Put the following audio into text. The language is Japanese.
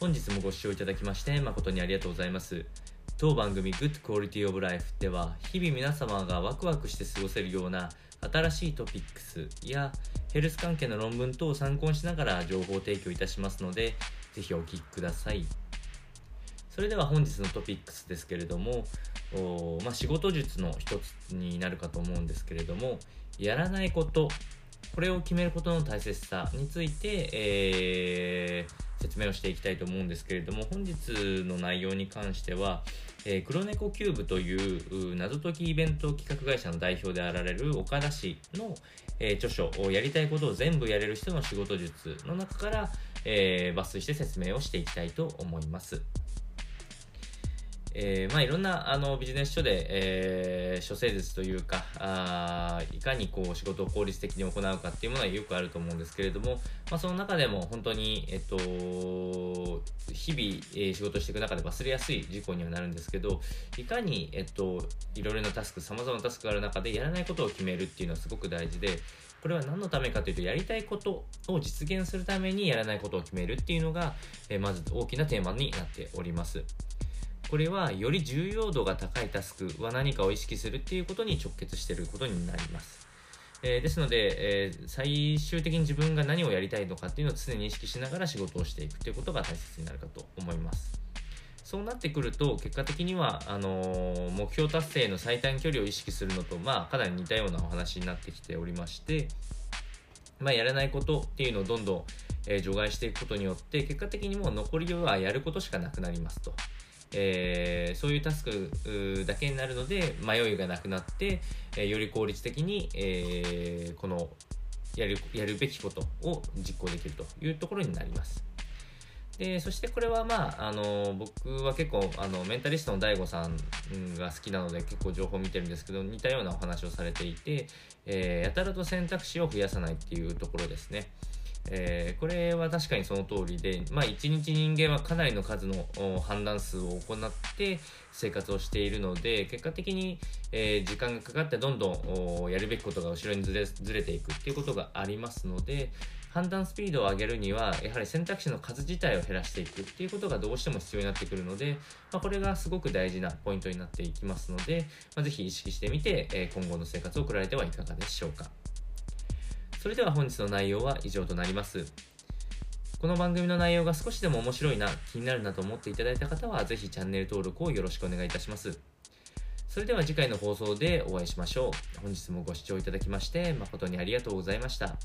本日もご視聴いただきまして誠にありがとうございます。当番組 Good Quality of Life では日々皆様がワクワクして過ごせるような新しいトピックスやヘルス関係の論文等を参考にしながら情報提供いたしますのでぜひお聞きください。それでは本日のトピックスですけれどもお、まあ、仕事術の一つになるかと思うんですけれどもやらないことこれを決めることの大切さについて、えー、説明をしていきたいと思うんですけれども本日の内容に関しては、えー、黒猫キューブという謎解きイベント企画会社の代表であられる岡田氏の、えー、著書をやりたいことを全部やれる人の仕事術の中から、えー、抜粋して説明をしていきたいと思います。えー、まあ、いろんなあのビジネス書で、えー、処世術というかあいかにこう仕事を効率的に行うかっていうものはよくあると思うんですけれども、まあ、その中でも本当に、えっと、日々、えー、仕事していく中で忘れやすい事項にはなるんですけどいかに、えっと、いろいろなタスクさまざまなタスクがある中でやらないことを決めるっていうのはすごく大事でこれは何のためかというとやりたいことを実現するためにやらないことを決めるっていうのが、えまず大きなテーマになっております。これはより重要度が高いタスクは何かを意識するっていうことに直結していることになります。えー、ですので、えー、最終的に自分が何をやりたいのかっていうのを常に意識しながら仕事をしていくということが大切になるかと思います。そうなってくると、結果的には、あのー、目標達成の最短距離を意識するのと、まあ、かなり似たようなお話になってきておりまして、まあ、やらないことっていうのをどんどん、え、除外していくことによって、結果的にもう残りはやることしかなくなりますと。えー、そういうタスクだけになるので迷いがなくなって、えー、より効率的に、えー、このやるやるべきことを実行できるというところになります。でそしてこれはまあ、あの僕は結構あのメンタリストの DAIGO さんが好きなので結構情報を見てるんですけど似たようなお話をされていて、えやたらと選択肢を増やさないっていうところですね。えー、これは確かにその通りで、まあ、1日人間はかなりの数の判断数を行って生活をしているので結果的に、えー、時間がかかってどんどんやるべきことが後ろにずれずれていくっていうことがありますので判断スピードを上げるにはやはり選択肢の数自体を減らしていくっていうことがどうしても必要になってくるので、まあ、これがすごく大事なポイントになっていきますので、まあ、ぜひ意識してみて、え今後の生活を送られてはいかがでしょうか。それでは本日の内容は以上となります。この番組の内容が少しでも面白いな、気になるなと思っていただいた方は、ぜひチャンネル登録をよろしくお願いいたします。それでは次回の放送でお会いしましょう。本日もご視聴いただきまして誠にありがとうございました。